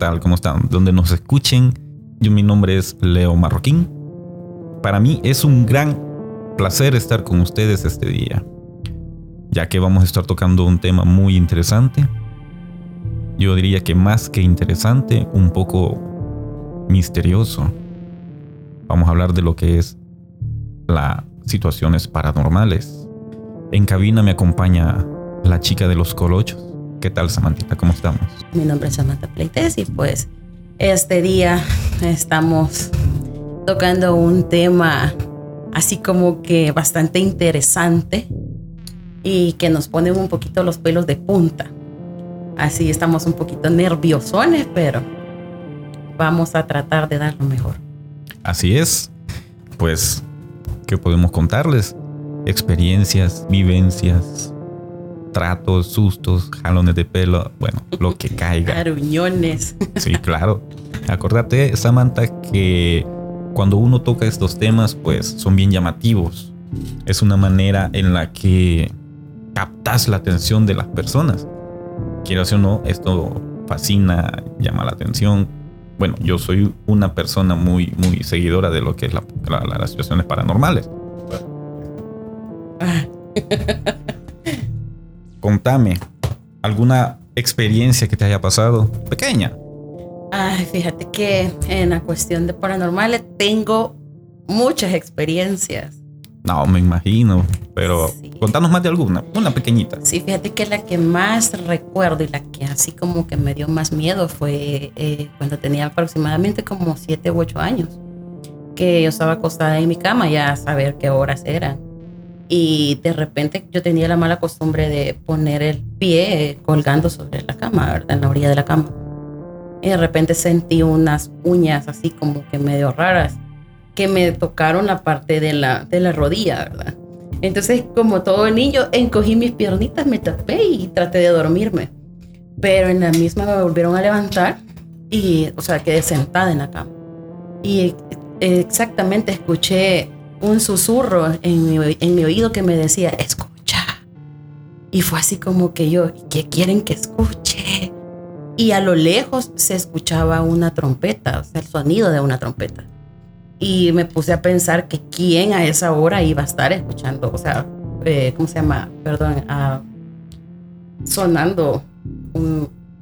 Tal? ¿Cómo están? Donde nos escuchen, yo mi nombre es Leo Marroquín. Para mí es un gran placer estar con ustedes este día, ya que vamos a estar tocando un tema muy interesante. Yo diría que más que interesante, un poco misterioso. Vamos a hablar de lo que es las situaciones paranormales. En cabina me acompaña la chica de los colochos. ¿Qué tal, Samantita? ¿Cómo estamos? Mi nombre es Samantha Pleites y pues este día estamos tocando un tema así como que bastante interesante y que nos pone un poquito los pelos de punta. Así estamos un poquito nerviosones, pero vamos a tratar de dar lo mejor. Así es. Pues, ¿qué podemos contarles? Experiencias, vivencias, tratos, sustos, jalones de pelo, bueno, lo que caiga. Aruñones. Sí, claro. Acordate, Samantha, que cuando uno toca estos temas, pues son bien llamativos. Es una manera en la que captas la atención de las personas. Quiero o no, esto fascina, llama la atención. Bueno, yo soy una persona muy, muy seguidora de lo que es la, las situaciones paranormales. Contame, ¿alguna experiencia que te haya pasado pequeña? Ay, fíjate que en la cuestión de paranormales tengo muchas experiencias. No, me imagino, pero contanos más de alguna, una pequeñita. Sí, fíjate que la que más recuerdo y la que así como que me dio más miedo fue eh, cuando tenía aproximadamente como 7 u 8 años, que yo estaba acostada en mi cama ya a saber qué horas eran y de repente yo tenía la mala costumbre de poner el pie colgando sobre la cama, ¿verdad? En la orilla de la cama. Y de repente sentí unas uñas así como que medio raras que me tocaron la parte de la, de la rodilla, ¿verdad? Entonces, como todo niño, encogí mis piernitas, me tapé y traté de dormirme. Pero en la misma me volvieron a levantar y, o sea, quedé sentada en la cama. Y exactamente escuché un susurro en mi, en mi oído que me decía, escucha. Y fue así como que yo, ¿qué quieren que escuche? Y a lo lejos se escuchaba una trompeta, o sea, el sonido de una trompeta. Y me puse a pensar que quién a esa hora iba a estar escuchando, o sea, eh, ¿cómo se llama? Perdón, uh, sonando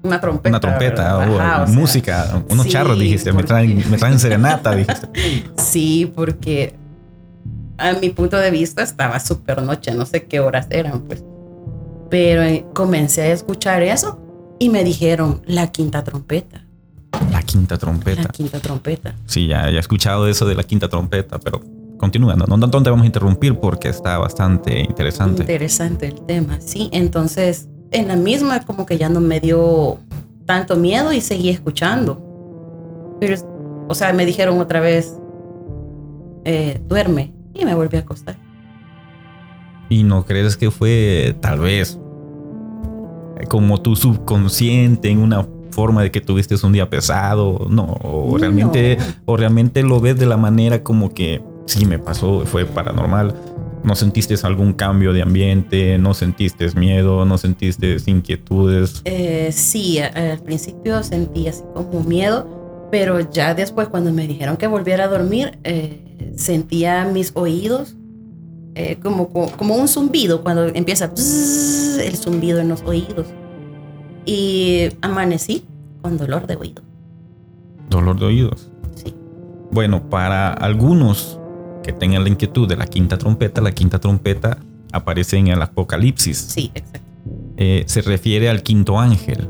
una trompeta. Una trompeta, o, música, unos charros, dijiste, me traen, me traen serenata, dijiste. Sí, porque a mi punto de vista estaba súper noche, no sé qué horas eran, pues. Pero eh, comencé a escuchar eso y me dijeron la quinta trompeta. La quinta trompeta. La quinta trompeta. Sí, ya, he escuchado eso de la quinta trompeta, pero continuando, no, no, te vamos a interrumpir porque está bastante interesante. Interesante el tema, sí. Entonces, en la misma como que ya no me dio tanto miedo y seguí escuchando. Pero, o sea, me dijeron otra vez, eh, duerme y me volví a acostar. ¿Y no crees que fue tal vez como tu subconsciente en una forma de que tuviste un día pesado? No, o realmente, o realmente lo ves de la manera como que sí me pasó, fue paranormal. ¿No sentiste algún cambio de ambiente? ¿No sentiste miedo? ¿No sentiste inquietudes? Eh, sí, al principio sentí así como miedo, pero ya después cuando me dijeron que volviera a dormir, eh, sentía mis oídos eh, como, como un zumbido cuando empieza el zumbido en los oídos. Y amanecí con dolor de oído. ¿Dolor de oídos? Sí. Bueno, para algunos que tengan la inquietud de la quinta trompeta, la quinta trompeta aparece en el Apocalipsis. Sí, exacto. Eh, se refiere al quinto ángel.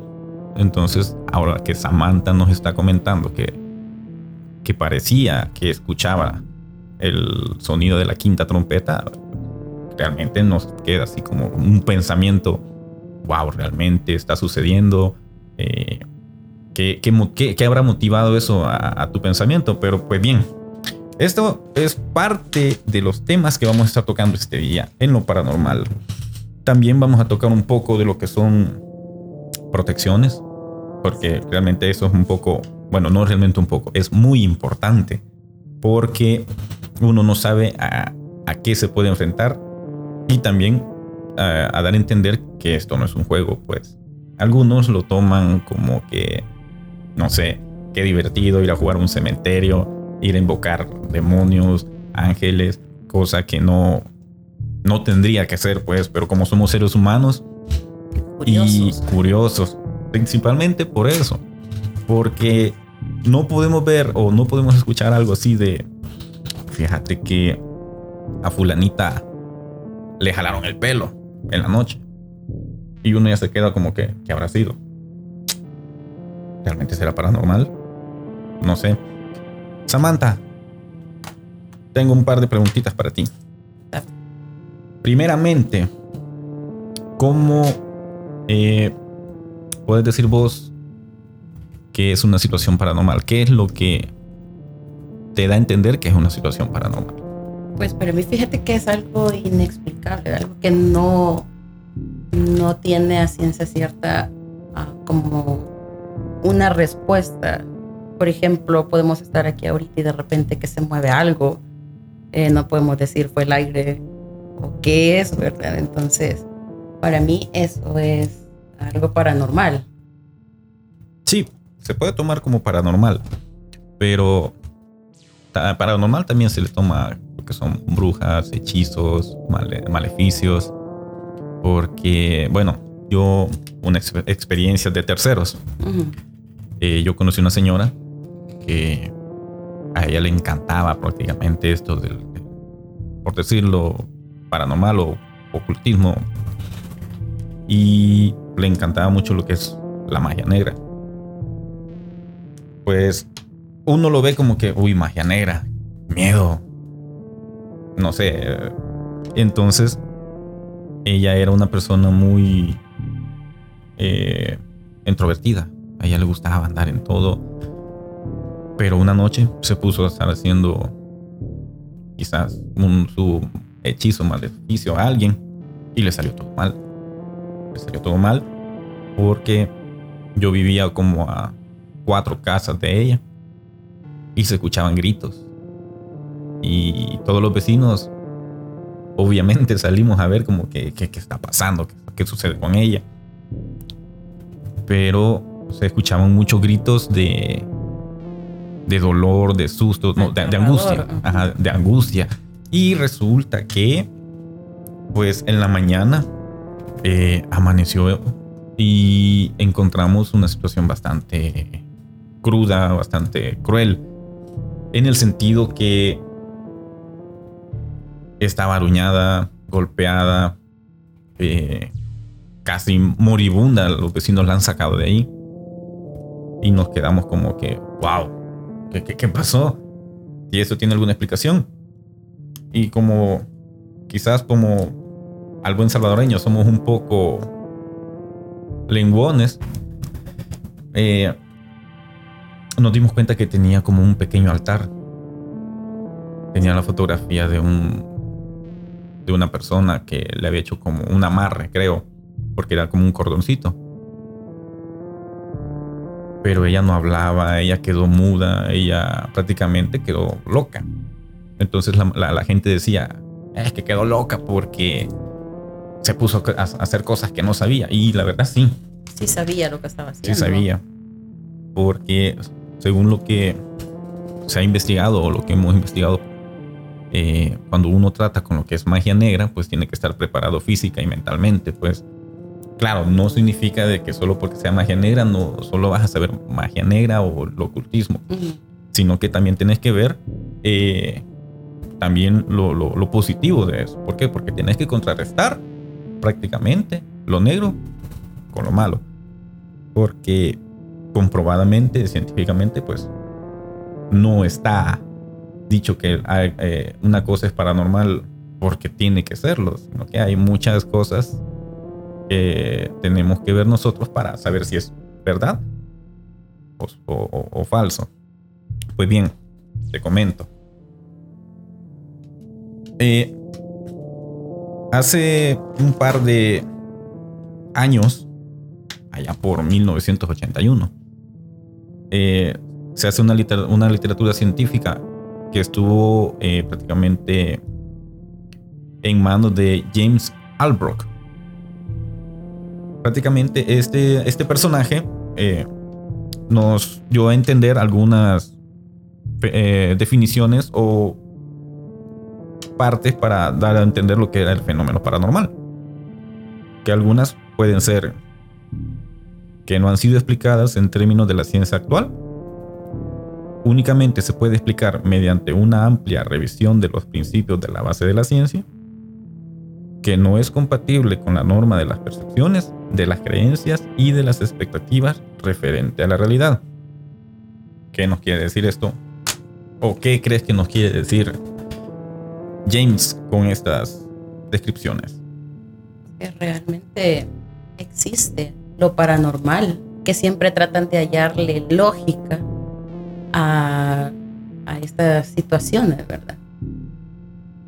Entonces, ahora que Samantha nos está comentando que, que parecía que escuchaba el sonido de la quinta trompeta, realmente nos queda así como un pensamiento wow, realmente está sucediendo. Eh, ¿qué, qué, habrá motivado eso a, tu pensamiento? Pero pues bien, esto es parte de los temas que vamos a estar tocando este día en lo paranormal. También vamos a tocar un poco de lo que son protecciones, porque realmente eso es un poco, bueno, no realmente un poco, es muy importante, porque uno no sabe a, qué se puede enfrentar y también a, a dar a entender que esto no es un juego, pues. Algunos lo toman como que, no sé, qué divertido ir a jugar a un cementerio ir a invocar demonios, ángeles, cosa que no, no tendría que ser, pues, pero como somos seres humanos y curiosos, principalmente por eso, porque no podemos ver o no podemos escuchar algo así de, fíjate que a fulanita le jalaron el pelo en la noche y uno ya se queda como que, ¿qué habrá sido? ¿Realmente será paranormal? No sé. Samantha, tengo un par de preguntitas para ti. Primeramente, ¿cómo eh, puedes decir vos que es una situación paranormal? ¿Qué es lo que te da a entender que es una situación paranormal? Pues para mí fíjate que es algo inexplicable, algo que no, no tiene a ciencia cierta ah, como una respuesta por ejemplo, podemos estar aquí ahorita y de repente que se mueve algo, eh, no podemos decir fue el aire o qué es, ¿verdad? Entonces, para mí eso es algo paranormal. Sí, se puede tomar como paranormal, pero paranormal también se le toma lo que son brujas, hechizos, maleficios, porque, bueno, yo, una experiencia de terceros. Eh, yo conocí una señora a ella le encantaba prácticamente esto del, por decirlo, paranormal o ocultismo. Y le encantaba mucho lo que es la magia negra. Pues uno lo ve como que, uy, magia negra, miedo. No sé. Entonces, ella era una persona muy eh, introvertida. A ella le gustaba andar en todo pero una noche se puso a estar haciendo quizás un, su hechizo, maleficio a alguien y le salió todo mal. Salió todo mal porque yo vivía como a cuatro casas de ella y se escuchaban gritos. Y todos los vecinos obviamente salimos a ver como que qué está pasando, qué sucede con ella. Pero se escuchaban muchos gritos de de dolor, de susto, no, de, angustia, de angustia. Y resulta que, pues en la mañana eh, amaneció y encontramos una situación bastante cruda, bastante cruel, en el sentido que estaba aruñada, golpeada, eh, casi moribunda, los vecinos la han sacado de ahí. Y nos quedamos como que, wow, ¿Qué, pasó? Y eso tiene alguna explicación. Y como quizás como al buen salvadoreño somos un poco lenguones, eh, nos dimos cuenta que tenía como un pequeño altar. Tenía la fotografía de un de una persona que le había hecho como un amarre, creo, porque era como un cordoncito pero ella no hablaba, ella quedó muda, ella prácticamente quedó loca. Entonces la, gente decía, es que quedó loca porque se puso a, hacer cosas que no sabía. Y la verdad sí. Sí sabía lo que estaba haciendo. Sí sabía. Porque según lo que se ha investigado o lo que hemos investigado, eh, cuando uno trata con lo que es magia negra, pues tiene que estar preparado física y mentalmente, pues claro, no significa de que solo porque sea magia negra, no solo vas a saber magia negra o el ocultismo, sino que también tienes que ver eh, también lo, positivo de eso. ¿Por qué? Porque tienes que contrarrestar prácticamente lo negro con lo malo. Porque comprobadamente, científicamente, pues no está dicho que eh, una cosa es paranormal porque tiene que serlo, sino que hay muchas cosas que tenemos que ver nosotros para saber si es verdad o, falso. Pues bien, te comento. Eh, hace un par de años, allá por 1981, eh, se hace una, una, literatura científica que estuvo eh, prácticamente en manos de James Albrook. Prácticamente este, este personaje eh, nos dio a entender algunas definiciones o partes para dar a entender lo que era el fenómeno paranormal. Que algunas pueden ser que no han sido explicadas en términos de la ciencia actual. Únicamente se puede explicar mediante una amplia revisión de los principios de la base de la ciencia, que no es compatible con la norma de las percepciones, de las creencias y de las expectativas referente a la realidad. ¿Qué nos quiere decir esto? ¿O qué crees que nos quiere decir James con estas descripciones? Que realmente existe lo paranormal, que siempre tratan de hallarle lógica a, a estas situaciones, ¿verdad?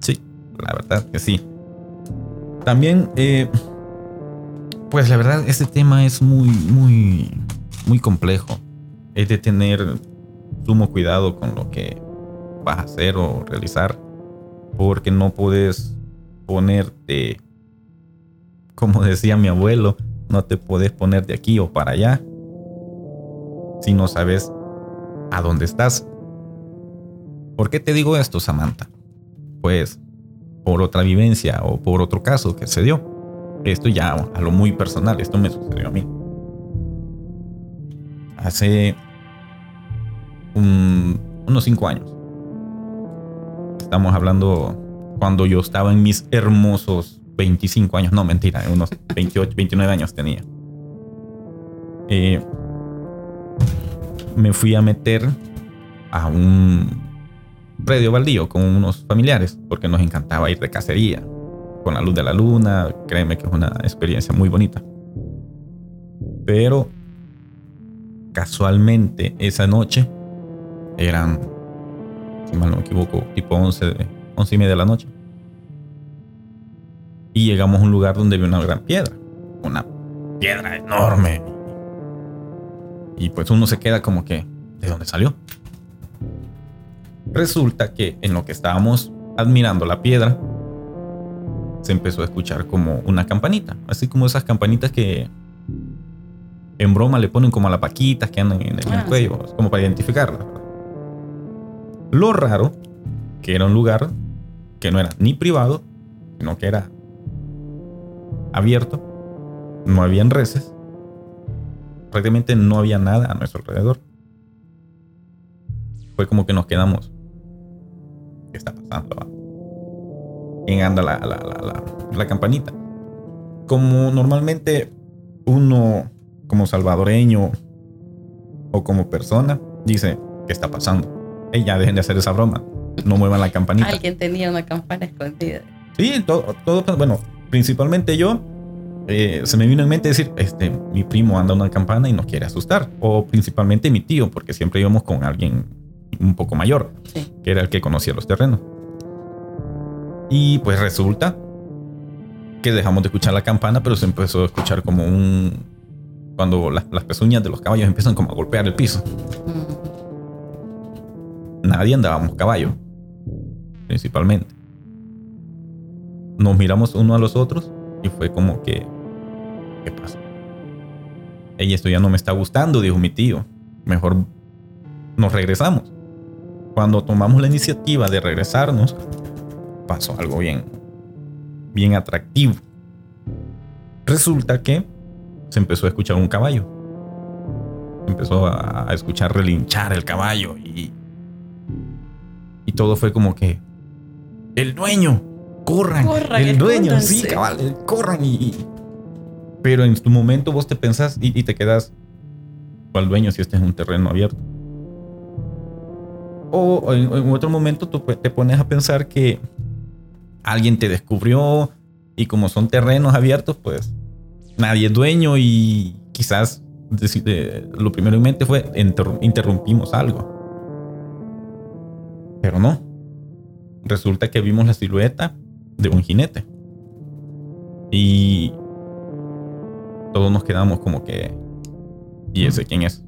Sí, la verdad que sí. También, eh, pues la verdad, este tema es muy, muy, muy complejo. Es de tener sumo cuidado con lo que vas a hacer o realizar, porque no puedes ponerte, como decía mi abuelo, no te puedes poner de aquí o para allá si no sabes a dónde estás. ¿Por qué te digo esto, Samantha? Pues por otra vivencia o por otro caso que se dio. Esto ya a lo muy personal, esto me sucedió a mí. Hace unos cinco años. Estamos hablando cuando yo estaba en mis hermosos 25 años, no mentira, unos 28, 29 años tenía. Eh, me fui a meter a un predio baldío con unos familiares porque nos encantaba ir de cacería con la luz de la luna. Créeme que es una experiencia muy bonita. Pero casualmente esa noche eran, si mal no me equivoco, tipo 11, 11 y media de la noche y llegamos a un lugar donde había una gran piedra. Una piedra enorme. Y pues uno se queda como que, ¿de dónde salió? Resulta que en lo que estábamos admirando la piedra, se empezó a escuchar como una campanita. Así como esas campanitas que en broma le ponen como a las paquitas que andan en el, ah, cuello, como para identificarlas. Lo raro, que era un lugar que no era ni privado, sino que era abierto, no habían reses, prácticamente no había nada a nuestro alrededor. Fue como que nos quedamos. ¿Qué está pasando? ¿Quién anda la, la, la, campanita? Como normalmente uno, como salvadoreño o como persona, dice, ¿qué está pasando? Hey, ya dejen de hacer esa broma. No muevan la campanita. Alguien tenía una campana escondida. Sí, todo, todo bueno, principalmente yo, eh, se me vino en mente decir, este, mi primo anda una campana y nos quiere asustar. O principalmente mi tío, porque siempre íbamos con alguien un poco mayor, que era el que conocía los terrenos. Y pues resulta que dejamos de escuchar la campana, pero se empezó a escuchar como un... Cuando las, las pezuñas de los caballos empiezan como a golpear el piso. Nadie andábamos caballo, principalmente nos miramos uno a los otros y fue como que, ¿qué pasa? Ey, esto ya no me está gustando, dijo mi tío. Mejor nos regresamos. Cuando tomamos la iniciativa de regresarnos, pasó algo bien, bien atractivo. Resulta que se empezó a escuchar un caballo. empezó a, escuchar relinchar el caballo y, y todo fue como que el dueño, corran. el dueño, sí, cabal, corran y, Pero en tu momento vos te pensás y, te quedas al dueño si este es un terreno abierto. O en, otro momento tú te pones a pensar que alguien te descubrió y como son terrenos abiertos, pues nadie es dueño y quizás lo primero en mente fue interrumpimos algo. Pero no. Resulta que vimos la silueta de un jinete. Y todos nos quedamos como que... ¿Y ese quién es?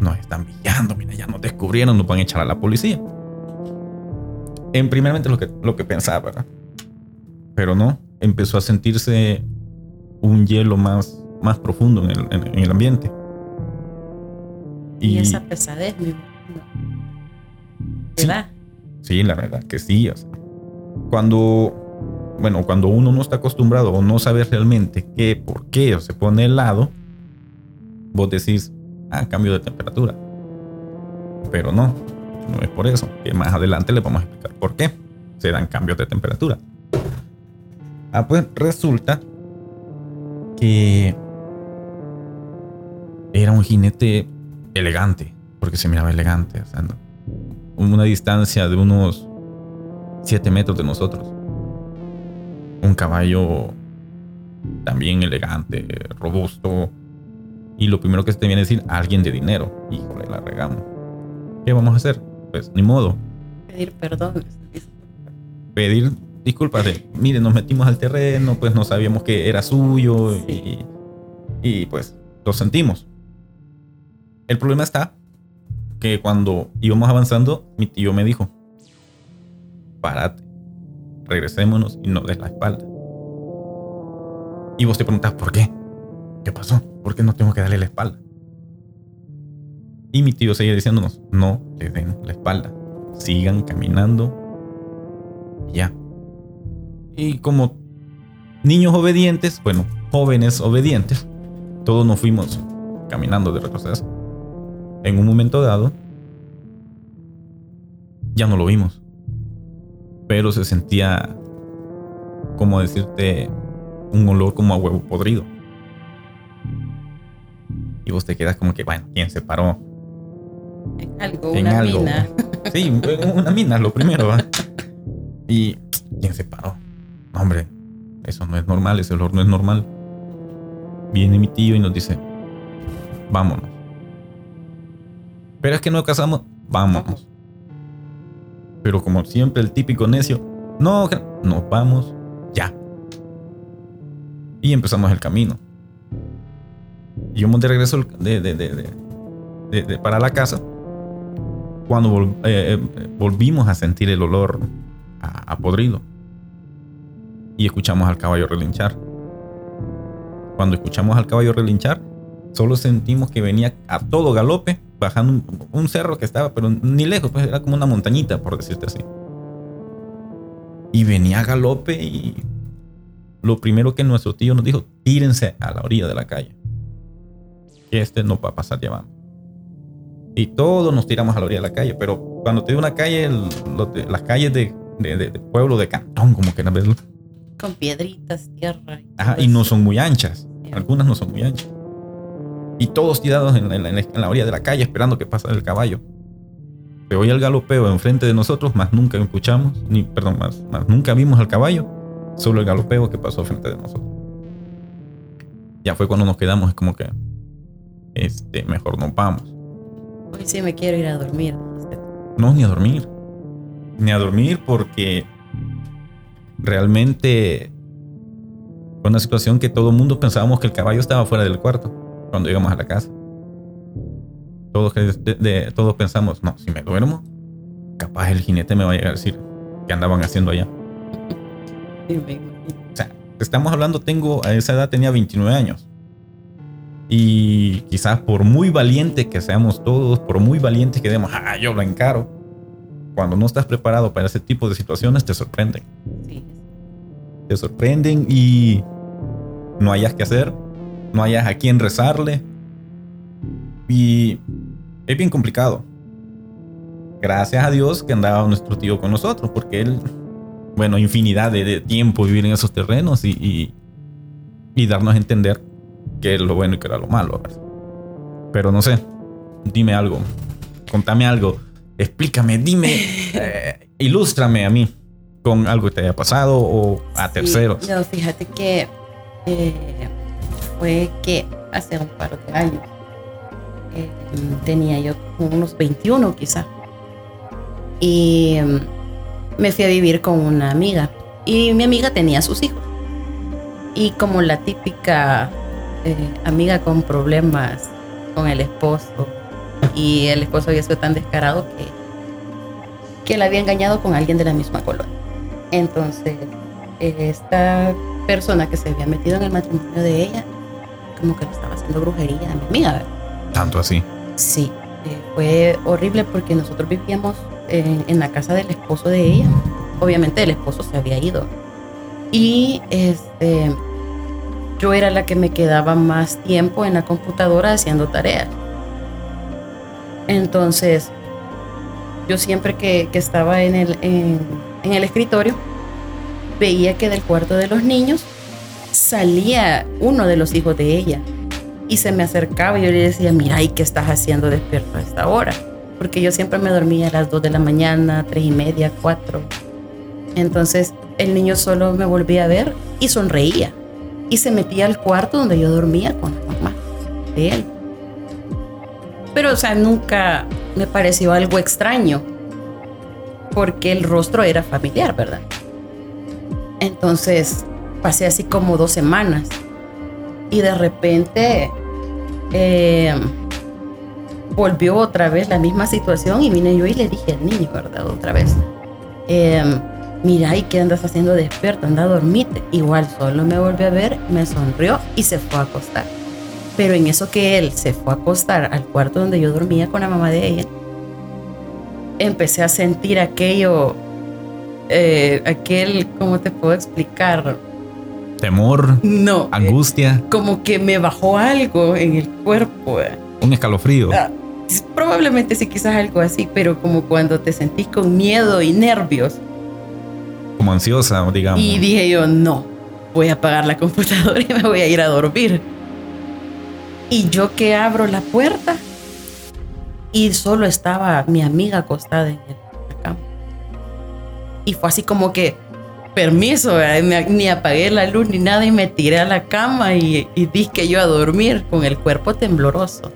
Nos están pillando, mira, ya nos descubrieron, nos van a echar a la policía. En primeramente lo que, lo que pensaba, ¿verdad? Pero no, empezó a sentirse un hielo más, más profundo en el, en, el ambiente. Y, esa pesadez, mi ¿verdad? Sí, la verdad que sí. cuando, bueno, cuando uno no está acostumbrado o no sabe realmente qué, por qué o se pone helado, vos decís, ah, cambio de temperatura. Pero no, no es por eso. Que más adelante le vamos a explicar por qué se dan cambios de temperatura. Ah, pues resulta que era un jinete elegante, porque se miraba elegante, o una distancia de unos 7 metros de nosotros. Un caballo también elegante, robusto. Y lo primero que se te viene a decir, alguien de dinero. Híjole, la regamos. ¿Qué vamos a hacer? Pues ni modo. Pedir perdón. Pedir disculpas de, mire, nos metimos al terreno, pues no sabíamos que era suyo y, y pues lo sentimos. El problema está que cuando íbamos avanzando, mi tío me dijo, párate, regresémonos y no des la espalda. Y vos te preguntas, ¿por qué? ¿Qué pasó? ¿Por qué no tengo que darle la espalda? Y mi tío seguía diciéndonos, no le den la espalda, sigan caminando. Ya, y como niños obedientes, bueno, jóvenes obedientes, todos nos fuimos caminando de retroceso. En un momento dado, ya no lo vimos. Pero se sentía, como decirte, un olor como a huevo podrido. Y vos te quedas como que, bueno, ¿quién se paró? En algo, una mina. Sí, una mina, lo primero. Y ¿quién se paró? hombre, eso no es normal, ese olor no es normal. Viene mi tío y nos dice, vámonos. Pero es que no casamos, vámonos. Pero como siempre el típico necio, no, nos vamos ya. Y empezamos el camino. Y yo monté regreso de, de, de, para la casa. Cuando eh, eh, volvimos a sentir el olor a podrido y escuchamos al caballo relinchar. Cuando escuchamos al caballo relinchar, solo sentimos que venía a todo galope, bajando un, cerro que estaba, pero ni lejos, pues era como una montañita, por decirte así. Y venía a galope y lo primero que nuestro tío nos dijo, tírense a la orilla de la calle. Que este no va a pasar llevando. Y todos nos tiramos a la orilla de la calle, pero cuando te digo una calle, las calles de, pueblo, de cantón, como quieran verlo, con piedritas, tierra. Ajá, y no son muy anchas. Algunas no son muy anchas. Y todos tirados en, la orilla de la calle esperando que pase el caballo. Se oye el galopeo enfrente de nosotros, más nunca escuchamos, ni, perdón, más, más nunca vimos al caballo, solo el galopeo que pasó frente de nosotros. Ya fue cuando nos quedamos, es como que, este, mejor nos vamos. Hoy sí me quiero ir a dormir. No, ni a dormir. Ni a dormir porque realmente fue una situación que todo el mundo pensábamos que el caballo estaba fuera del cuarto cuando llegamos a la casa. Todos, todos pensamos, no, si me duermo, capaz el jinete me va a llegar a decir qué andaban haciendo allá. O sea, estamos hablando, tengo, a esa edad tenía 29 años. Y quizás por muy valiente que seamos todos, por muy valiente que demos, ah, yo lo encaro, cuando no estás preparado para ese tipo de situaciones te sorprenden. Te sorprenden y no hayas que hacer, no hayas a quién rezarle. Y es bien complicado. Gracias a Dios que andaba nuestro tío con nosotros, porque él, bueno, infinidad de, tiempo vivir en esos terrenos y, y, darnos a entender qué es lo bueno y qué era lo malo. Pero no sé, dime algo, contame algo explícame, dime, eh, ilústrame a mí con algo que te haya pasado o a terceros. no, fíjate que eh, fue que hace un par de años eh, tenía yo unos 21 quizá. Y mm, me fui a vivir con una amiga. Y mi amiga tenía sus hijos. Y como la típica eh, amiga con problemas con el esposo y el esposo había sido tan descarado que, que la había engañado con alguien de la misma colonia. Entonces, esta persona que se había metido en el matrimonio de ella, como que le estaba haciendo brujería a mi amiga. ¿Tanto así? Sí, eh, fue horrible porque nosotros vivíamos en, en, la casa del esposo de ella. Obviamente el esposo se había ido. Y este, yo era la que me quedaba más tiempo en la computadora haciendo tareas. Entonces, yo siempre que, que estaba en el, en, en el escritorio, veía que del cuarto de los niños salía uno de los hijos de ella y se me acercaba y yo le decía, mira, ¿y qué estás haciendo despierto a esta hora? Porque yo siempre me dormía a las 2 de la mañana, tres y media, 4. Entonces el niño solo me volvía a ver y sonreía y se metía al cuarto donde yo dormía con la mamá de él. Pero, o sea, nunca me pareció algo extraño porque el rostro era familiar, ¿verdad? Entonces pasé así como dos semanas y de repente eh, volvió otra vez la misma situación y vine yo y le dije al niño, ¿verdad? Otra vez, eh, mira, ¿y qué andas haciendo despierto? Anda a dormirte. Igual solo me volvió a ver, me sonrió y se fue a acostar. Pero en eso que él se fue a acostar al cuarto donde yo dormía con la mamá de ella, empecé a sentir aquello eh, aquel, ¿cómo te puedo explicar? Temor. No. Angustia. como que me bajó algo en el cuerpo. Eh. Un escalofrío. Ah, probablemente sí, quizás algo así, pero como cuando te sentís con miedo y nervios. Como ansiosa, digamos. Y dije yo, no, voy a apagar la computadora y me voy a ir a dormir. Y yo que abro la puerta y solo estaba mi amiga acostada en el y fue así como que, permiso, ni apagué la luz ni nada y me tiré a la cama y, y dije yo a dormir con el cuerpo tembloroso.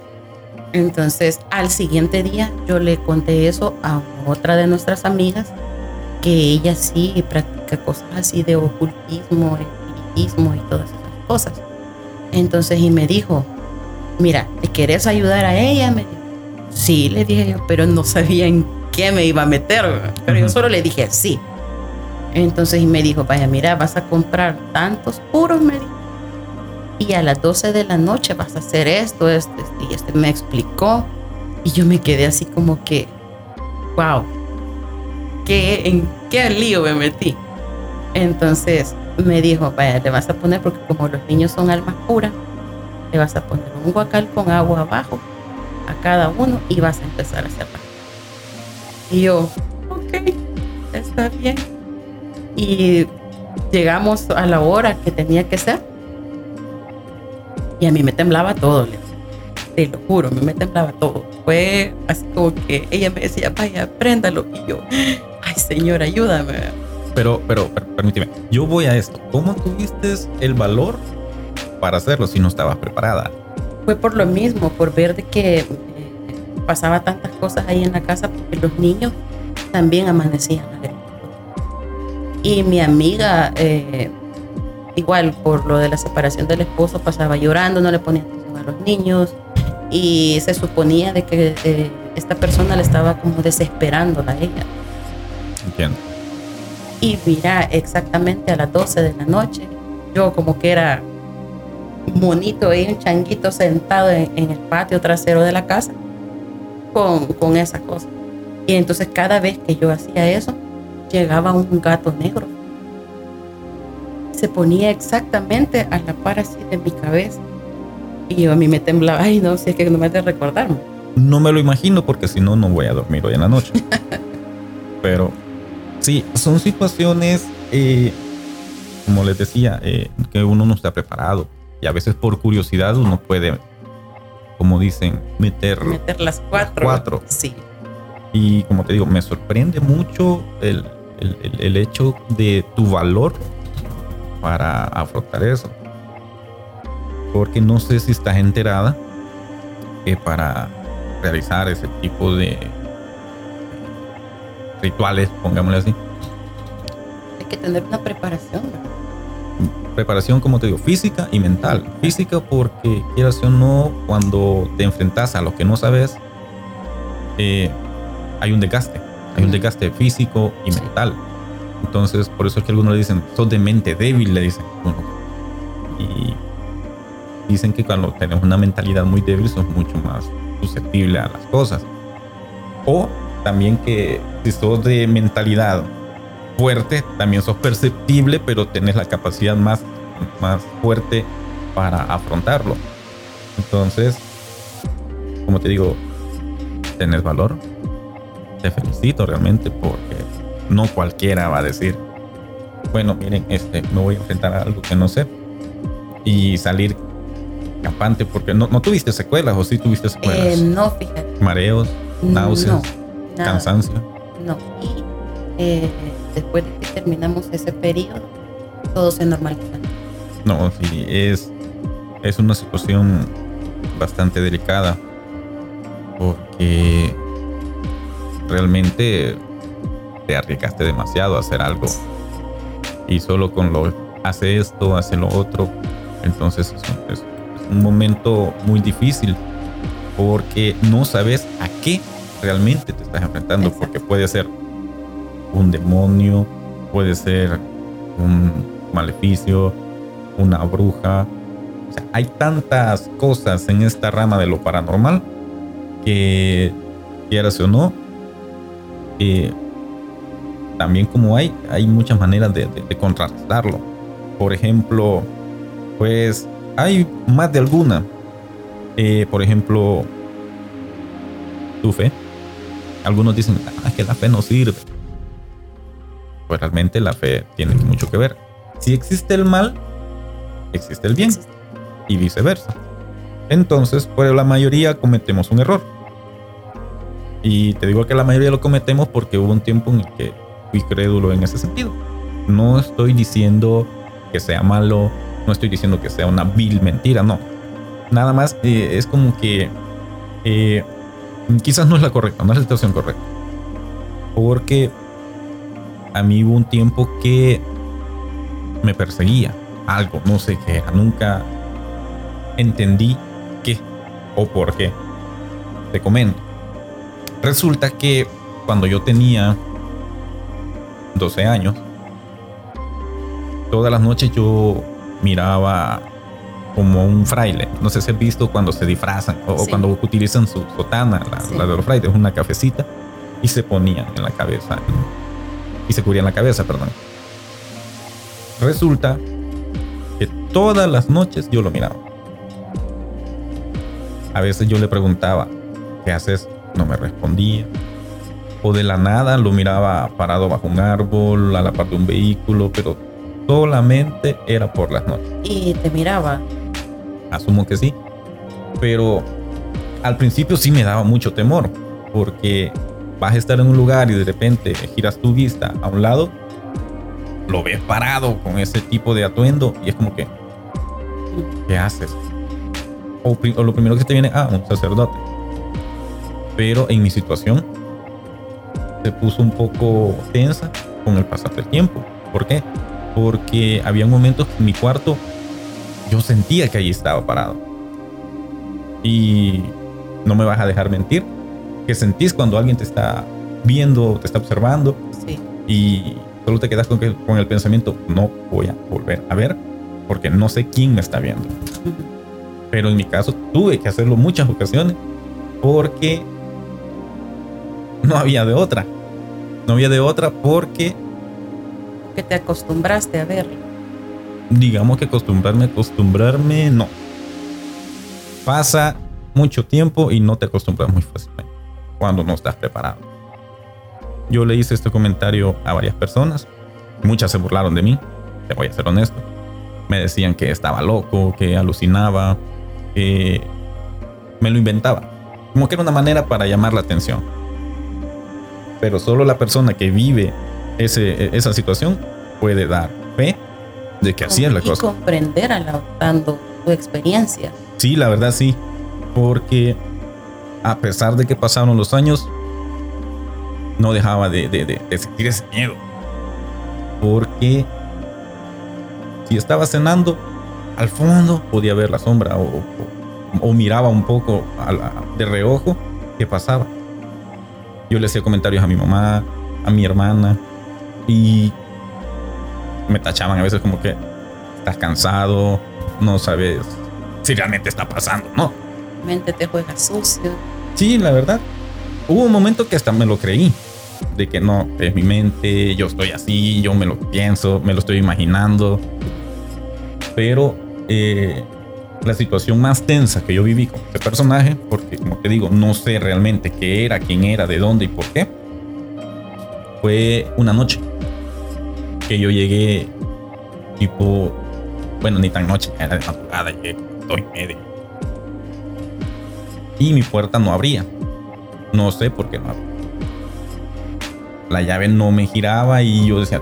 Entonces al siguiente día yo le conté eso a otra de nuestras amigas, que ella sí practica cosas así de ocultismo, espiritismo y todas esas cosas. Entonces y me dijo, mira, ¿te querés ayudar a ella? Me dijo, sí, le dije yo, pero no sabía en qué me iba a meter, pero yo solo le dije sí. Entonces y me dijo, vaya, mira, vas a comprar tantos puros, me dijo. Y a las 12 de la noche vas a hacer esto, este, este, y este me explicó. Y yo me quedé así como que, wow, ¿qué, ¿en qué lío me metí? Entonces me dijo, vaya, le vas a poner, porque como los niños son almas puras, le vas a poner un guacal con agua abajo a cada uno y vas a empezar a hacerlo. Y yo, ok, está bien. Y llegamos a la hora que tenía que ser. Y a mí me temblaba todo, te lo juro, a mí me temblaba todo. Fue así como que ella me decía, vaya, préndalo. Y yo, ay, señor, ayúdame. Pero, pero, permíteme, yo voy a esto. ¿Cómo tuviste el valor para hacerlo si no estabas preparada? Fue por lo mismo, por ver de que pasaba tantas cosas ahí en la casa porque los niños también amanecían Y mi amiga, eh, igual por lo de la separación del esposo, pasaba llorando, no le ponía atención a los niños y se suponía de que eh, esta persona le estaba como desesperando a ella. Entiendo. Y mira, exactamente a las 12 de la noche, yo como que era monito ahí, un changuito sentado en el patio trasero de la casa con, con esa cosa. Y entonces cada vez que yo hacía eso, llegaba un gato negro. Se ponía exactamente a la par así de mi cabeza. Y yo a mí me temblaba, ay no, si es que no me de recordarme. No me lo imagino porque si no, no voy a dormir hoy en la noche. Pero sí, son situaciones, eh, como les decía, eh, que uno no está preparado. Y a veces por curiosidad uno puede como dicen, meter, meter las cuatro. cuatro. Sí. Y como te digo, me sorprende mucho el, el, el, hecho de tu valor para afrontar eso. Porque no sé si estás enterada que para realizar ese tipo de rituales, pongámosle así, Hay que tener una preparación. preparación, como te digo, física y mental. Física porque, quieras o no, cuando te enfrentas a lo que no sabes, eh, hay un desgaste. Hay un desgaste físico y mental. Entonces, por eso es que algunos le dicen, sos de mente débil, le dicen. Y dicen que cuando tenemos una mentalidad muy débil, sos mucho más susceptible a las cosas. O también que si sos de mentalidad fuerte, también sos perceptible, pero tenés la capacidad más, más fuerte para afrontarlo. Entonces, como te digo, tenés valor. Te felicito realmente porque no cualquiera va a decir, bueno, miren, este, me voy a enfrentar a algo que no sé y salir campante porque no, no tuviste secuelas o sí tuviste secuelas, Eh, no, fíjate. mareos, náuseas, No, cansancio. No. Y eh, después de que terminamos ese periodo, todo se normalizó. No, sí, es, es una situación bastante delicada porque realmente te arriesgaste demasiado a hacer algo y solo con lo hace esto, hace lo otro, entonces es un, es- es un momento muy difícil porque no sabes a qué realmente te estás enfrentando Exacto. porque puede ser un demonio, puede ser un maleficio, una bruja. O sea, hay tantas cosas en esta rama de lo paranormal que, quieras o no, también como hay, hay muchas maneras de, contrarrestarlo. Por ejemplo, pues hay más de alguna. Eh, por ejemplo, tu fe. Algunos dicen "Ah, que la fe no sirve. Pues realmente la fe tiene mucho que ver. Si existe el mal, existe el bien y viceversa. Entonces, pues la mayoría cometemos un error. Y te digo que la mayoría lo cometemos porque hubo un tiempo en el que fui crédulo en ese sentido. No estoy diciendo que sea malo, no estoy diciendo que sea una vil mentira, no. Nada más eh, es como que eh, quizás no es la correcta, no es la situación correcta. Porque a mí hubo un tiempo que me perseguía algo, no sé qué nunca entendí qué o por qué. Te comento. Resulta que cuando yo tenía 12 años, todas las noches yo miraba como un fraile. No sé si has visto cuando se disfrazan o, Sí. cuando utilizan su sotana, la, Sí. la de los frailes, una cafecita, y se ponían en la cabeza. Y se cubrían la cabeza, perdón. Resulta que todas las noches yo lo miraba. A veces yo le preguntaba, ¿qué haces? No me respondía. O de la nada lo miraba parado bajo un árbol, a la par de un vehículo, pero solamente era por las noches. Y te miraba. Asumo que sí. Pero al principio sí me daba mucho temor, porque vas a estar en un lugar y de repente giras tu vista a un lado, lo ves parado con ese tipo de atuendo y es como que, ¿qué haces? O, o lo primero que te viene, ah, un sacerdote. Pero en mi situación se puso un poco tensa con el pasar del tiempo. ¿Por qué? Porque había momentos en mi cuarto yo sentía que allí estaba parado. Y no me vas a dejar mentir, que sentís cuando alguien te está viendo, te está observando Sí. y solo te quedas con, que- con el pensamiento, no voy a volver a ver porque no sé quién me está viendo. Pero en mi caso tuve que hacerlo muchas ocasiones porque no había de otra. No había de otra porque Que te acostumbraste a verlo. digamos que acostumbrarme, acostumbrarme, no. Pasa mucho tiempo y no te acostumbras muy fácilmente cuando no estás preparado. Yo le hice este comentario a varias personas, muchas se burlaron de mí, te voy a ser honesto. Me decían que estaba loco, que alucinaba, que me lo inventaba. Como que era una manera para llamar la atención. Pero solo la persona que vive ese, esa situación puede dar fe de que así es la y cosa. comprender a la, tanto tu experiencia. Sí, la verdad sí, porque a pesar de que pasaron los años, no dejaba de, de, de, sentir ese miedo. Porque si estaba cenando, al fondo podía ver la sombra o, o, miraba un poco de reojo qué pasaba. Yo le hacía comentarios a mi mamá, a mi hermana y me tachaban a veces como que estás cansado, no sabes si realmente está pasando, ¿no? Mente te juega sucio. Sí, la verdad. Hubo un momento que hasta me lo creí. De que no, es mi mente, yo estoy así, yo me lo pienso, me lo estoy imaginando. Pero eh, la situación más tensa que yo viví con este personaje, porque como te digo, no sé realmente qué era, quién era, de dónde y por qué, fue una noche que yo llegué tipo, bueno, ni tan noche, era de madrugada, llegué dos y. Y mi puerta no abría. No sé por qué no abría. La llave no me giraba y yo decía,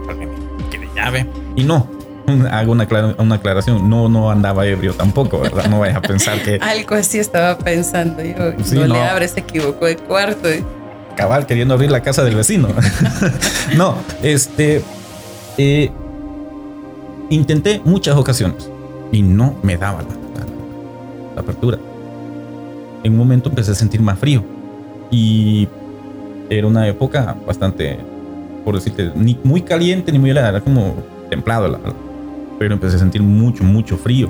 ¿qué de llave? Y no, hago una, una, aclaración, no, no andaba ebrio tampoco, ¿verdad? No vayas a pensar que... Algo así estaba pensando yo, no, le abre, se equivocó de cuarto. Cabal, queriendo abrir la casa del vecino. no, este... Eh, intenté muchas ocasiones y no me daba la, apertura. En un momento empecé a sentir más frío y era una época bastante, por decirte, ni muy caliente ni muy helada, era como templado la, pero empecé a sentir mucho, mucho frío.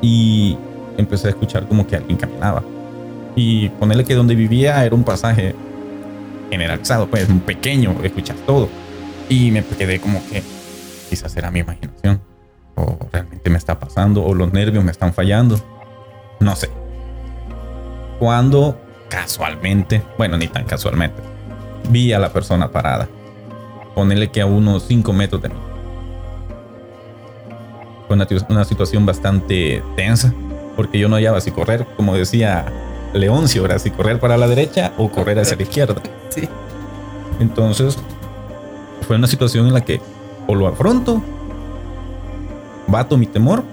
Y empecé a escuchar como que alguien caminaba. Y ponerle que donde vivía era un pasaje generalizado, pues un pequeño, escuchar todo. Y me quedé como que quizás era mi imaginación, o realmente me está pasando, o los nervios me están fallando. No sé. Cuando casualmente, bueno, ni tan casualmente, vi a la persona parada. Ponerle que a unos 5 metros de mí fue una, situación bastante tensa, porque yo no hallaba si correr, como decía Leoncio, era si correr para la derecha o correr hacia la izquierda. Sí. Entonces, fue una situación en la que o lo afronto, bato mi temor,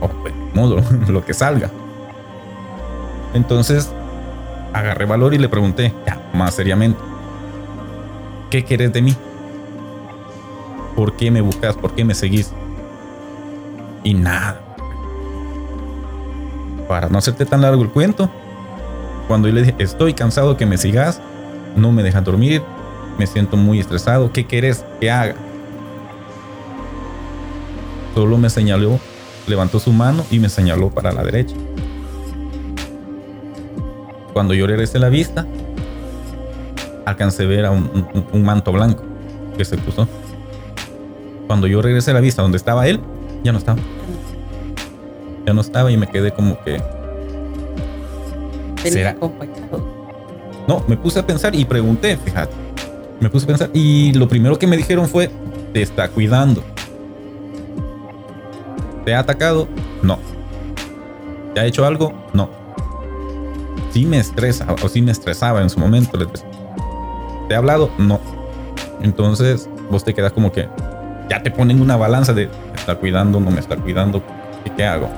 o pues, modo, lo que salga. Entonces, agarré valor y le pregunté, ya, más seriamente, ¿qué quieres de mí? ¿Por qué me buscas? ¿Por qué me seguís? Y nada. Para no hacerte tan largo el cuento, cuando le dije, estoy cansado que me sigas, no me dejas dormir, me siento muy estresado, ¿qué quieres que haga? Solo me señaló, levantó su mano y me señaló para la derecha. Cuando yo regresé la vista, alcancé a ver a un manto blanco que se puso cuando yo regresé a la vista donde estaba él, ya no estaba. Ya no estaba y me quedé como que. ¿Será? No, me puse a pensar y pregunté, fíjate. Me puse a pensar y lo primero que me dijeron fue: Te está cuidando. ¿Te ha atacado? No. ¿Te ha hecho algo? No. Sí me estresa o sí me estresaba en su momento. ¿Te ha hablado? No. Entonces vos te quedas como que, ya te ponen una balanza de me está cuidando, no me está cuidando, ¿qué, hago?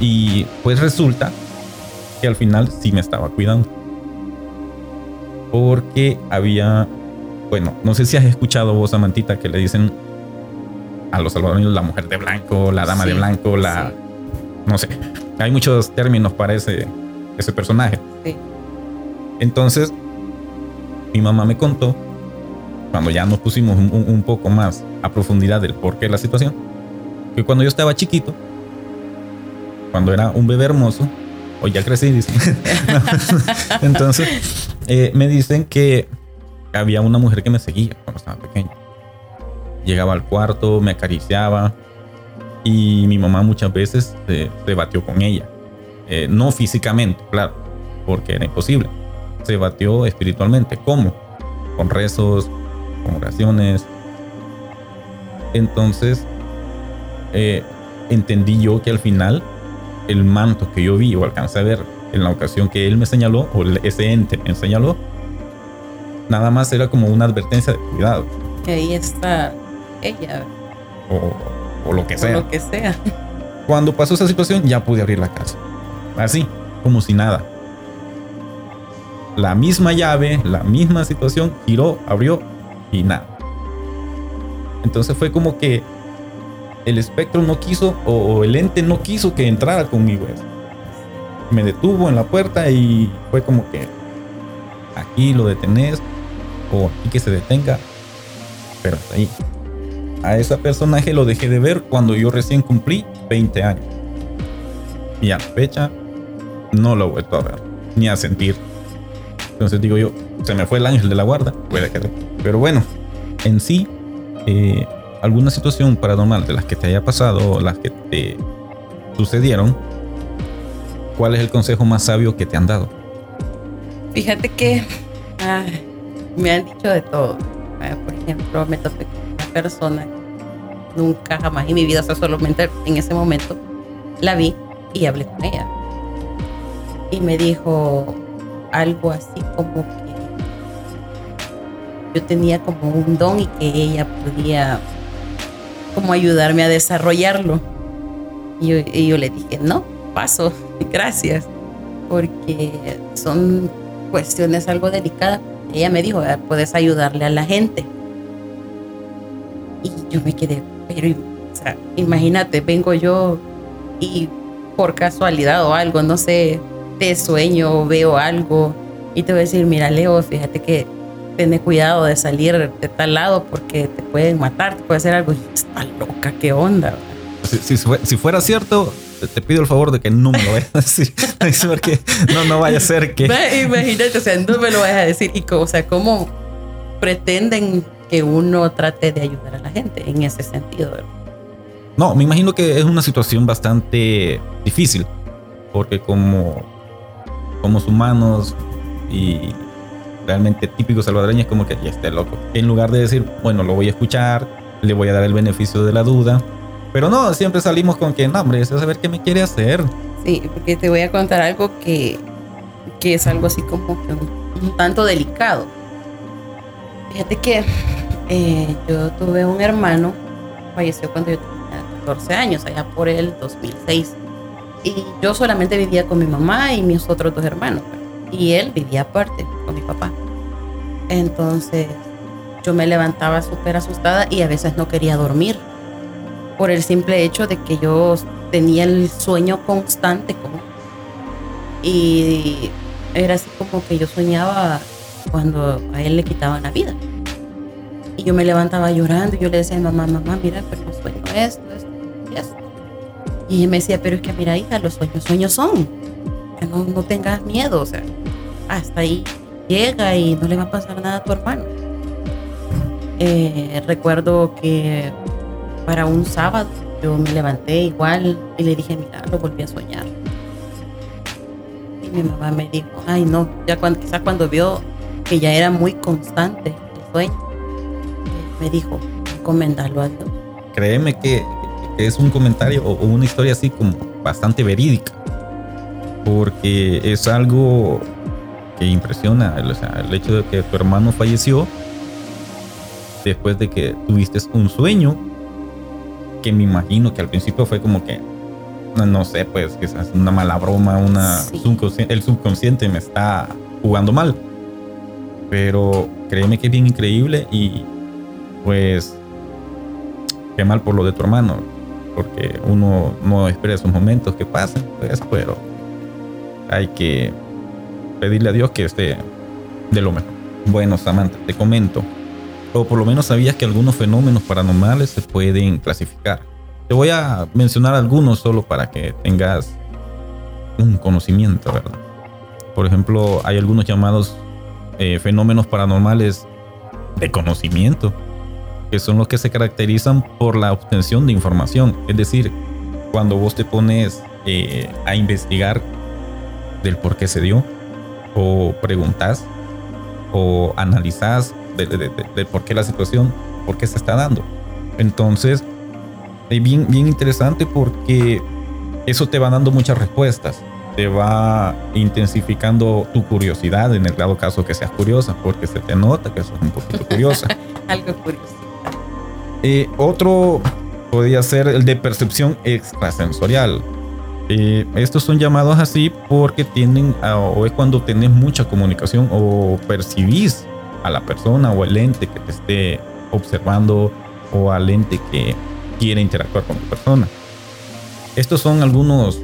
Y pues resulta que al final sí me estaba cuidando. Porque había, bueno, no sé si has escuchado vos, Amantita, que le dicen a los salvadoreños la mujer de blanco, la dama de blanco, la... No sé, hay muchos términos para ese, ese personaje. Sí. Entonces, mi mamá me contó cuando ya nos pusimos un, poco más a profundidad del por qué la situación, que cuando yo estaba chiquito, cuando era un bebé hermoso, o ya crecí, dicen. Entonces, eh, me dicen que había una mujer que me seguía cuando estaba pequeño. Llegaba al cuarto, me acariciaba y mi mamá muchas veces se, batió con ella. Eh, no físicamente, claro, porque era imposible. Se batió espiritualmente. ¿Cómo? Con rezos, con oraciones. Entonces, eh, entendí yo que al final el manto que yo vi o alcancé a ver en la ocasión que él me señaló, o ese ente me señaló, nada más era como una advertencia de cuidado. Que ahí está ella. o, o lo que sea. Lo que sea. Cuando pasó esa situación, ya pude abrir la casa. Así, como si nada. La misma llave, la misma situación, giró, abrió y nada. Entonces fue como que el espectro no quiso o el ente no quiso que entrara conmigo. Me detuvo en la puerta y fue como que aquí lo detenés o aquí que se detenga. Pero ahí. A ese personaje lo dejé de ver cuando yo recién cumplí 20 años. Y a la fecha no lo he vuelto a ver ni a sentir. Entonces digo yo, se me fue el ángel de la guarda, puede que Pero bueno, en sí, eh, alguna situación paranormal de las que te haya pasado las que te sucedieron, ¿cuál es el consejo más sabio que te han dado? Fíjate que me han dicho de todo. por ejemplo, me topé con una persona nunca jamás en mi vida, o sea, solamente en ese momento la vi y hablé con ella. Y me dijo algo así como yo tenía como un don y que ella podía como ayudarme a desarrollarlo. Y yo, le dije, no, paso, gracias, porque son cuestiones algo delicadas. Ella me dijo, ah, puedes ayudarle a la gente. Y yo me quedé, pero, o sea, imagínate, vengo yo y por casualidad o algo, no sé, de sueño o veo algo y te voy a decir, mira Leo, fíjate que ten cuidado de salir de tal lado porque te pueden matar, te puede hacer algo. Está loca, qué onda. Si, si, fuera cierto, te pido el favor de que no me lo vayas a decir. porque no, no vaya a ser que. Imagínate, o sea, no me lo vayas a decir. Y, o sea, ¿cómo pretenden que uno trate de ayudar a la gente en ese sentido? No, me imagino que es una situación bastante difícil. Porque como, como humanos y realmente típico salvadoreño es como que ya esté loco. En lugar de decir, bueno, lo voy a escuchar, le voy a dar el beneficio de la duda. Pero no, siempre salimos con que, no, hombre, es saber qué me quiere hacer. Sí, porque te voy a contar algo que, que es algo así como que un, tanto delicado. Fíjate que eh, yo tuve un hermano, falleció cuando yo tenía 14 años, allá por el 2006. Y yo solamente vivía con mi mamá y mis otros dos hermanos y él vivía aparte con mi papá. Entonces yo me levantaba súper asustada y a veces no quería dormir por el simple hecho de que yo tenía el sueño constante como y era así como que yo soñaba cuando a él le quitaban la vida. Y yo me levantaba llorando y yo le decía a mamá, mamá, mira, pero sueño esto, esto y esto. Y ella me decía, pero es que mira, hija, los sueños, sueños son. Que no, tengas miedo, o sea, hasta ahí llega y no le va a pasar nada a tu hermano. Eh, recuerdo que para un sábado yo me levanté igual y le dije, mira, lo volví a soñar. Y mi mamá me dijo, ay no, ya cuando, quizás cuando vio que ya era muy constante el sueño, me dijo, encomendarlo a Dios. Créeme que es un comentario o una historia así como bastante verídica, porque es algo que impresiona. O sea, el hecho de que tu hermano falleció después de que tuviste un sueño que me imagino que al principio fue como que no, sé, pues quizás una mala broma, una el subconsciente me está jugando mal. Pero créeme que es bien increíble y pues qué mal por lo de tu hermano, porque uno no espera esos momentos que pasan, pues, pero hay que pedirle a Dios que esté de lo mejor. Bueno, Samantha, te comento, o por lo menos sabías que algunos fenómenos paranormales se pueden clasificar. Te voy a mencionar algunos solo para que tengas un conocimiento, ¿verdad? Por ejemplo, hay algunos llamados eh, fenómenos paranormales de conocimiento, que son los que se caracterizan por la obtención de información. Es decir, cuando vos te pones eh, a investigar del por qué se dio, o preguntas o analizas de, por qué la situación, por qué se está dando. Entonces, es bien, bien interesante porque eso te va dando muchas respuestas. Te va intensificando tu curiosidad en el dado caso que seas curiosa, porque se te nota que sos un poquito curiosa. Algo curioso. Eh, otro podría ser el de percepción extrasensorial. Eh, estos son llamados así porque tienden a, o es cuando tenés mucha comunicación o percibís a la persona o el ente que te esté observando o al ente que quiere interactuar con tu persona. Estos son algunos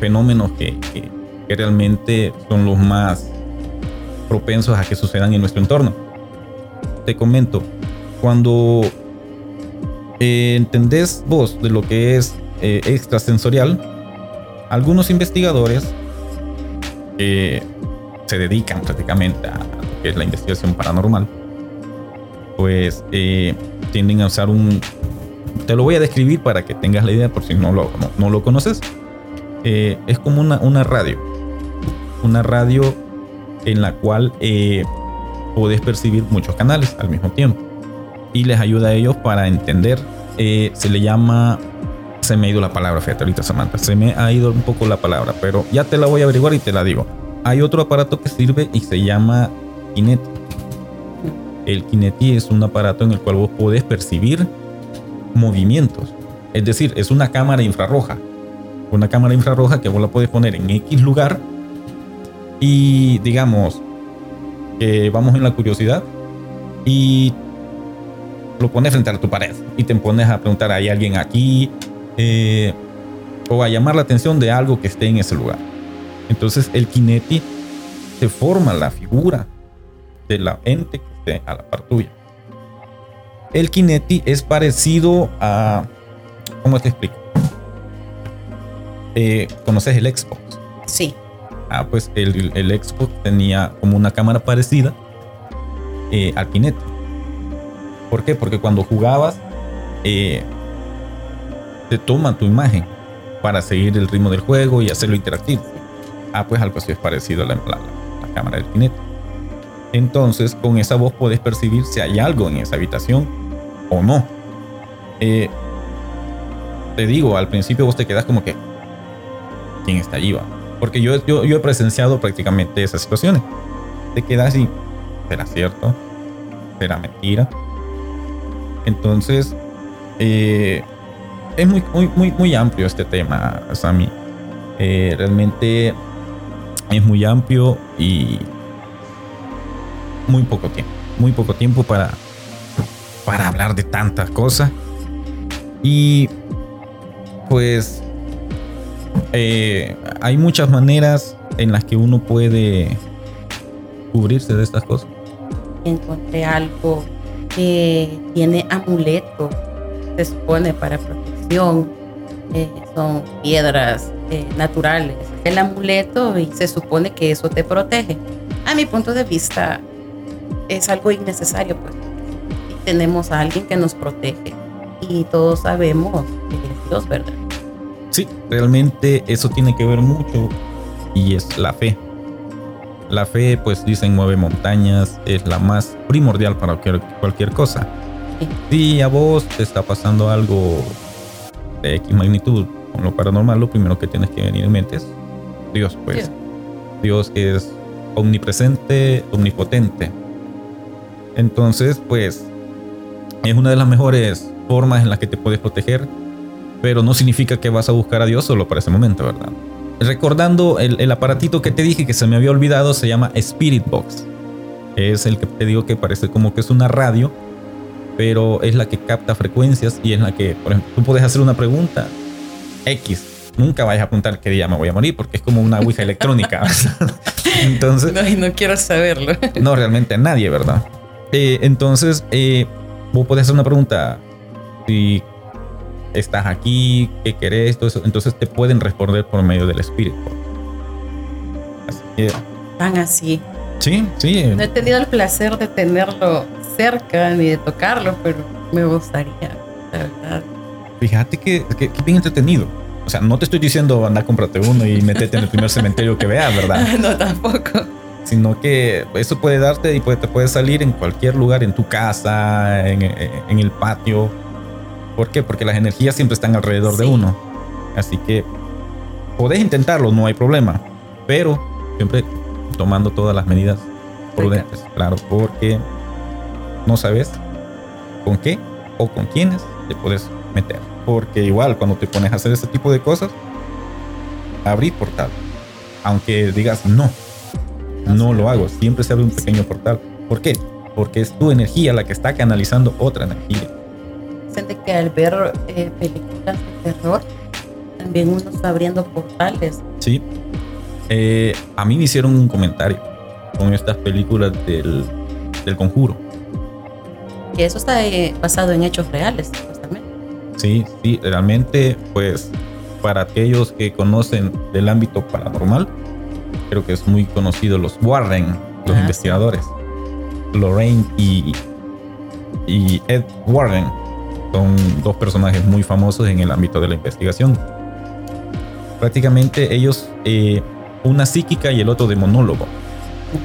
fenómenos que, que realmente son los más propensos a que sucedan en nuestro entorno. Te comento, cuando eh, entendés vos de lo que es eh, extrasensorial, algunos investigadores que se dedican prácticamente a lo que es la investigación paranormal, pues eh, tienden a usar un... Te lo voy a describir para que tengas la idea por si no lo, no, lo conoces. es como una, una radio. Una radio en la cual puedes percibir muchos canales al mismo tiempo y les ayuda a ellos para entender. Eh, se le llama. Se me ha ido la palabra, fíjate ahorita, Samantha. Se me ha ido un poco la palabra, pero ya te la voy a averiguar y te la digo. Hay otro aparato que sirve y se llama Kineti. El Kineti es un aparato en el cual vos podés percibir movimientos. Es decir, es una cámara infrarroja. Una cámara infrarroja que vos la podés poner en X lugar y digamos que vamos en la curiosidad y lo pones frente a tu pared y te pones a preguntar, ¿hay alguien aquí? Eh, o a llamar la atención de algo que esté en ese lugar. Entonces el kineti se forma la figura de la ente que esté a la par tuya. El kineti es parecido a... ¿Cómo te explico? Eh, ¿Conoces el Xbox? Sí. Ah, pues el, el Xbox tenía como una cámara parecida eh, al kineti ¿Por qué? Porque cuando jugabas, eh, te toma tu imagen para seguir el ritmo del juego y hacerlo interactivo. Ah, pues algo así es parecido a la, cámara del Kinect. Entonces, con esa voz puedes percibir si hay algo en esa habitación o no. Eh, te digo, al principio vos te quedas como que, ¿quién está allí? Porque yo, yo, yo he presenciado prácticamente esas situaciones. Te quedas y, ¿será cierto? ¿Será mentira? Entonces, eh, es muy, muy, muy, muy amplio este tema, Sammy. Eh, realmente es muy amplio y muy poco tiempo. Muy poco tiempo para, para hablar de tantas cosas. Y pues eh, hay muchas maneras en las que uno puede cubrirse de estas cosas. Encontré algo que tiene amuleto, se supone para eh, son piedras eh, naturales. El amuleto y se supone que eso te protege. A mi punto de vista es algo innecesario, pues. tenemos a alguien que nos protege y todos sabemos que es Dios, ¿verdad? Sí, realmente eso tiene que ver mucho y es la fe. La fe, pues dicen, mueve montañas, es la más primordial para cualquier, cosa. Si a vos te está pasando algo de X magnitud con lo paranormal, lo primero que tienes que venir en mente es Dios, pues. Dios, es omnipresente, omnipotente. Entonces, pues, es una de las mejores formas en las que te puedes proteger, pero no significa que vas a buscar a Dios solo para ese momento, ¿verdad? recordando el, aparatito que te dije que se me había olvidado, se llama Spirit Box. Es el que te digo que parece como que es una radio, pero es la que capta frecuencias y es la que, por ejemplo, tú puedes hacer una pregunta X. Nunca vayas a apuntar qué día me voy a morir porque es como una ouija electrónica. entonces. No, y no quiero saberlo. no, realmente nadie, ¿verdad? Eh, entonces, eh, vos podés hacer una pregunta. Si estás aquí, qué querés, todo eso. Entonces te pueden responder por medio del espíritu. Así que, Tan así. Sí, sí. No he tenido el placer de tenerlo cerca ni de tocarlo, pero me gustaría, la verdad. Fíjate que, que, bien entretenido. O sea, no te estoy diciendo anda, cómprate uno y métete en el primer cementerio que veas, ¿verdad? no, tampoco. Sino que eso puede darte y puede, te puede salir en cualquier lugar, en tu casa, en, en el patio ¿Por qué? Porque las energías siempre están alrededor de uno. Así que podés intentarlo, no hay problema. Pero siempre tomando todas las medidas prudentes. Claro, porque no sabes con qué o con quiénes te puedes meter. Porque igual cuando te pones a hacer ese tipo de cosas, abrir portal. Aunque digas no, no lo hago, siempre se abre un pequeño portal. ¿Por qué? Porque es tu energía la que está canalizando otra energía. Siente que al ver eh, películas de terror, también uno está abriendo portales. Sí. Eh, a mí me hicieron un comentario con estas películas del, del conjuro. Y eso está eh, basado en hechos reales, justamente. Sí, sí, realmente, pues para aquellos que conocen del ámbito paranormal, creo que es muy conocido los Warren, los Ah, investigadores. Lorraine y, y Ed Warren son dos personajes muy famosos en el ámbito de la investigación. Prácticamente ellos, eh, una psíquica y el otro de monólogo.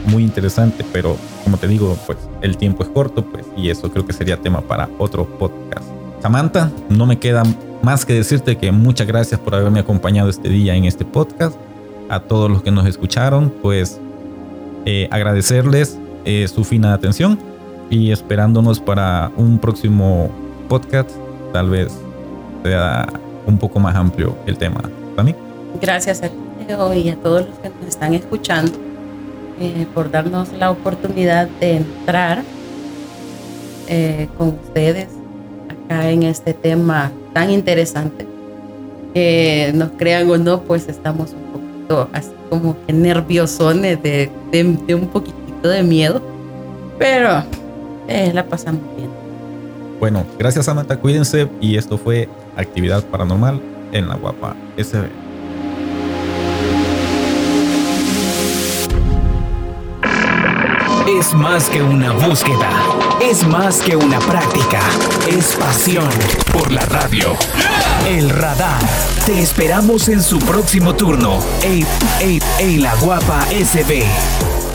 Muy interesante, pero como te digo, pues el tiempo es corto, pues y eso creo que sería tema para otro podcast. Samantha, no me queda más que decirte que muchas gracias por haberme acompañado este día en este podcast. A todos los que nos escucharon, pues eh, agradecerles eh, su fina atención y esperándonos para un próximo podcast. Tal vez sea un poco más amplio el tema. ¿Dani? Gracias a ti y a todos los que nos están escuchando eh, por darnos la oportunidad de entrar eh, con ustedes acá en este tema tan interesante. Que nos crean o no, pues estamos un poquito así como que nerviosones de, de, de un poquitito de miedo, pero eh, la pasamos bien. Bueno, gracias Samantha, cuídense y esto fue Actividad Paranormal en la Guapa SB. Es más que una búsqueda, es más que una práctica, es pasión por la radio. El radar. Te esperamos en su próximo turno. Ey, ey, ey, la guapa SB.